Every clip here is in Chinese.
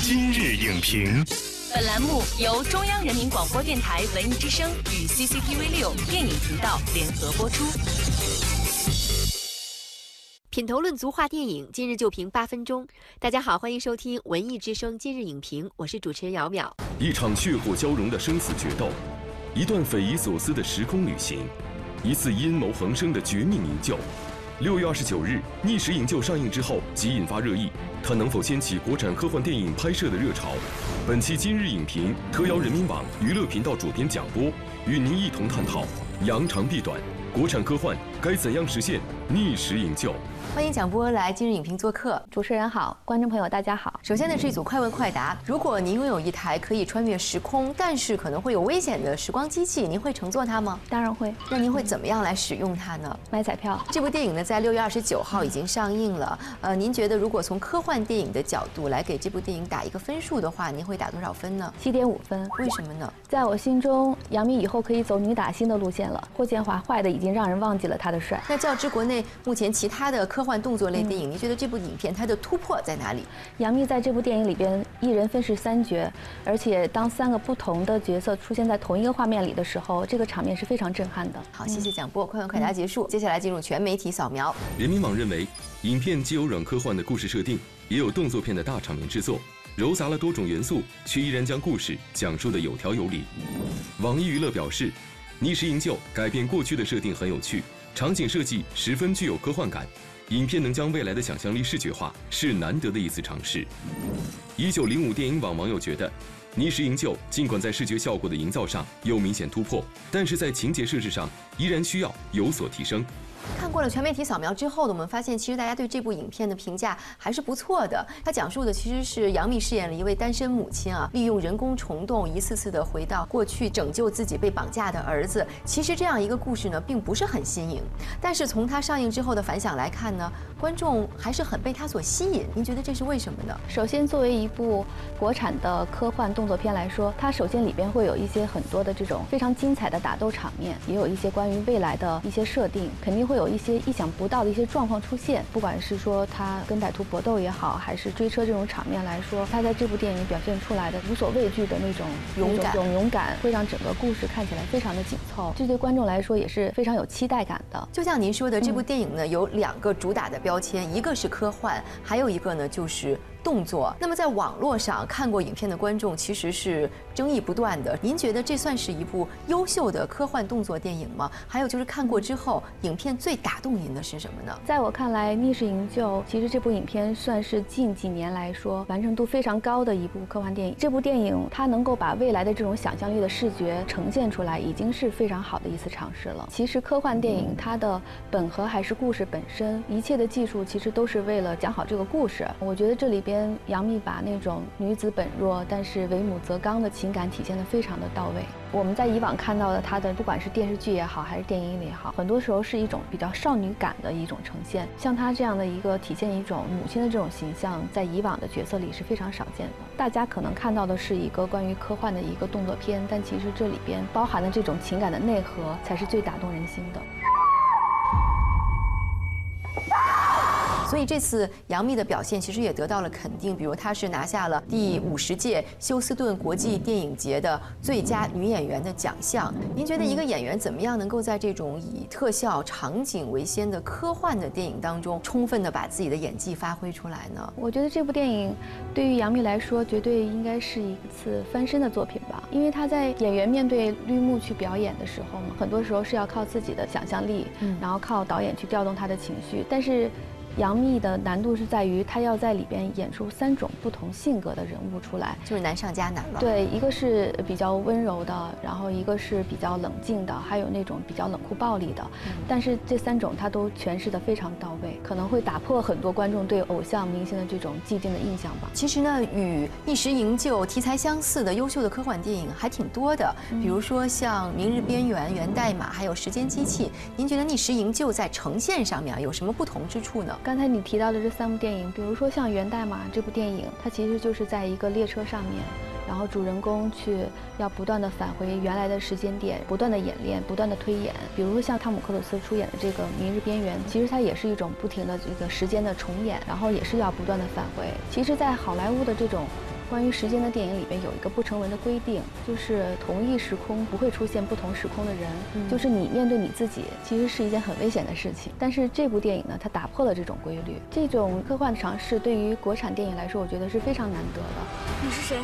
今日影评，本栏目由中央人民广播电台文艺之声与 CCTV 六电影频道联合播出。品头论足话电影，今日就评八分钟。大家好，欢迎收听文艺之声今日影评，我是主持人姚淼。一场血火交融的生死决斗，一段匪夷所思的时空旅行，一次阴谋横生的绝命营救。六月二十九日，《逆时营救》上映之后即引发热议，它能否掀起国产科幻电影拍摄的热潮？本期今日影评特邀人民网娱乐频道主编蒋波，与您一同探讨扬长避短，国产科幻该怎样实现逆时营救？欢迎蒋波来今日影评做客。主持人好，观众朋友大家好。首先呢是一组快问快答，如果您拥有一台可以穿越时空，但是可能会有危险的时光机器，您会乘坐它吗？当然会。那您会怎么样来使用它呢？买彩票。这部电影呢在六月二十九号已经上映了。呃，您觉得如果从科幻电影的角度来给这部电影打一个分数的话，您会打多少分呢？七点五分。为什么呢？在我心中，杨幂以后可以走女打星的路线了。霍建华坏的已经让人忘记了他的帅。那较之国内目前其他的科幻动作类电影。你觉得这部影片它的突破在哪里？杨幂在这部电影里边一人分饰三角，而且当三个不同的角色出现在同一个画面里的时候，这个场面是非常震撼的。好，谢谢蒋波，快问快答结束，接下来进入全媒体扫描。人民网认为，影片既有软科幻的故事设定，也有动作片的大场面制作，糅杂了多种元素，却依然将故事讲述的有条有理。网易娱乐表示，逆时营救改变过去的设定很有趣，场景设计十分具有科幻感。影片能将未来的想象力视觉化，是难得的一次尝试。一九零五电影网网友觉得，《逆时营救》尽管在视觉效果的营造上有明显突破，但是在情节设置上依然需要有所提升。看过了全媒体扫描之后呢，我们发现其实大家对这部影片的评价还是不错的。它讲述的其实是杨幂饰演了一位单身母亲啊，利用人工虫洞一次次的回到过去拯救自己被绑架的儿子。其实这样一个故事呢，并不是很新颖，但是从它上映之后的反响来看呢，观众还是很被它所吸引。您觉得这是为什么呢？首先，作为一部国产的科幻动作片来说，它首先里边会有一些很多的这种非常精彩的打斗场面，也有一些关于未来的一些设定，肯定会有。一些意想不到的一些状况出现，不管是说他跟歹徒搏斗也好，还是追车这种场面来说，他在这部电影表现出来的无所畏惧的那种勇敢、勇勇敢，会让整个故事看起来非常的紧凑，这对观众来说也是非常有期待感的。就像您说的，这部电影呢有两个主打的标签，一个是科幻，还有一个呢就是。动作。那么在网络上看过影片的观众其实是争议不断的。您觉得这算是一部优秀的科幻动作电影吗？还有就是看过之后，影片最打动您的是什么呢？在我看来，《逆时营救》其实这部影片算是近几年来说完成度非常高的一部科幻电影。这部电影它能够把未来的这种想象力的视觉呈现出来，已经是非常好的一次尝试了。其实科幻电影它的本核还是故事本身，一切的技术其实都是为了讲好这个故事。我觉得这里边。杨幂把那种女子本弱，但是为母则刚的情感体现的非常的到位。我们在以往看到的她的，不管是电视剧也好，还是电影里也好，很多时候是一种比较少女感的一种呈现。像她这样的一个体现一种母亲的这种形象，在以往的角色里是非常少见的。大家可能看到的是一个关于科幻的一个动作片，但其实这里边包含的这种情感的内核，才是最打动人心的。所以这次杨幂的表现其实也得到了肯定，比如她是拿下了第五十届休斯顿国际电影节的最佳女演员的奖项。您觉得一个演员怎么样能够在这种以特效场景为先的科幻的电影当中，充分的把自己的演技发挥出来呢？我觉得这部电影对于杨幂来说，绝对应该是一次翻身的作品吧，因为她在演员面对绿幕去表演的时候嘛，很多时候是要靠自己的想象力，然后靠导演去调动她的情绪，但是。杨幂的难度是在于，她要在里边演出三种不同性格的人物出来，就是难上加难了。对，一个是比较温柔的，然后一个是比较冷静的，还有那种比较冷酷暴力的。但是这三种她都诠释的非常到位，可能会打破很多观众对偶像明星的这种既定的印象吧。其实呢，与《逆时营救》题材相似的优秀的科幻电影还挺多的，比如说像《明日边缘》《源代码》还有《时间机器》。您觉得《逆时营救》在呈现上面有什么不同之处呢？刚才你提到的这三部电影，比如说像《源代码》这部电影，它其实就是在一个列车上面，然后主人公去要不断的返回原来的时间点，不断的演练，不断的推演。比如说像汤姆克鲁斯出演的这个《明日边缘》，其实它也是一种不停的这个时间的重演，然后也是要不断的返回。其实，在好莱坞的这种。关于时间的电影里边有一个不成文的规定，就是同一时空不会出现不同时空的人，就是你面对你自己，其实是一件很危险的事情。但是这部电影呢，它打破了这种规律，这种科幻的尝试对于国产电影来说，我觉得是非常难得的。你是谁？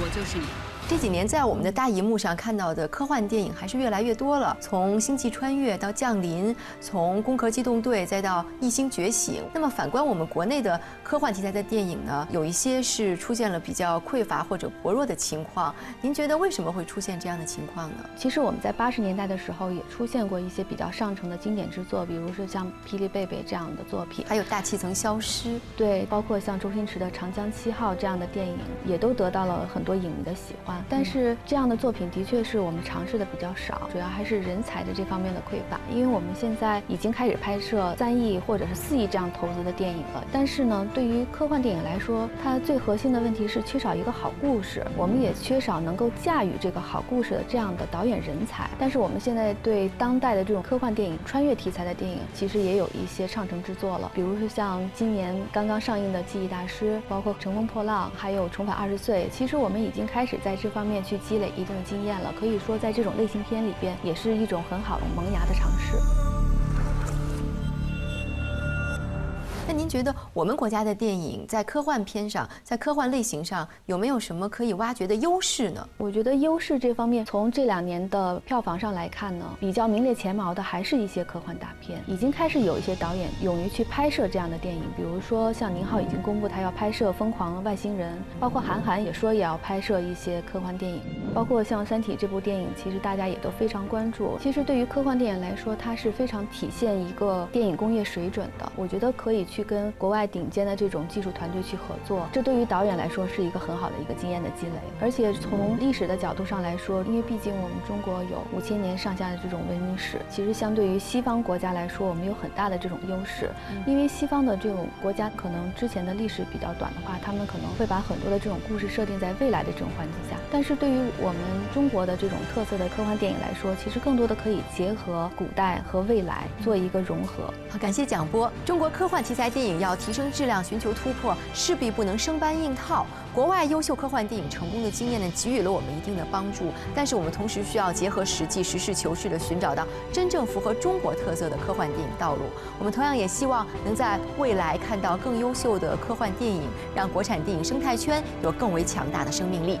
我就是你。这几年在我们的大荧幕上看到的科幻电影还是越来越多了，从《星际穿越》到《降临》，从《攻壳机动队》再到《异星觉醒》。那么反观我们国内的科幻题材的电影呢，有一些是出现了比较匮乏或者薄弱的情况。您觉得为什么会出现这样的情况呢？其实我们在八十年代的时候也出现过一些比较上乘的经典之作，比如说像《霹雳贝贝》这样的作品，还有《大气层消失》。对，包括像周星驰的《长江七号》这样的电影，也都得到了很多影迷的喜欢。但是这样的作品的确是我们尝试的比较少，主要还是人才的这方面的匮乏。因为我们现在已经开始拍摄三亿或者是四亿这样投资的电影了，但是呢，对于科幻电影来说，它最核心的问题是缺少一个好故事，我们也缺少能够驾驭这个好故事的这样的导演人才。但是我们现在对当代的这种科幻电影、穿越题材的电影，其实也有一些上乘之作了，比如说像今年刚刚上映的《记忆大师》，包括《乘风破浪》，还有《重返二十岁》。其实我们已经开始在这方面去积累。一定的经验了，可以说在这种类型片里边，也是一种很好的萌芽的尝试。您觉得我们国家的电影在科幻片上，在科幻类型上有没有什么可以挖掘的优势呢？我觉得优势这方面，从这两年的票房上来看呢，比较名列前茅的还是一些科幻大片。已经开始有一些导演勇于去拍摄这样的电影，比如说像宁浩已经公布他要拍摄《疯狂外星人》，包括韩寒也说也要拍摄一些科幻电影，包括像《三体》这部电影，其实大家也都非常关注。其实对于科幻电影来说，它是非常体现一个电影工业水准的。我觉得可以去。去跟国外顶尖的这种技术团队去合作，这对于导演来说是一个很好的一个经验的积累。而且从历史的角度上来说，因为毕竟我们中国有五千年上下的这种文明史，其实相对于西方国家来说，我们有很大的这种优势。因为西方的这种国家可能之前的历史比较短的话，他们可能会把很多的这种故事设定在未来的这种环境下。但是对于我们中国的这种特色的科幻电影来说，其实更多的可以结合古代和未来做一个融合。好，感谢蒋波。中国科幻题材。电影要提升质量、寻求突破，势必不能生搬硬套。国外优秀科幻电影成功的经验呢，给予了我们一定的帮助。但是我们同时需要结合实际、实事求是的寻找到真正符合中国特色的科幻电影道路。我们同样也希望能在未来看到更优秀的科幻电影，让国产电影生态圈有更为强大的生命力。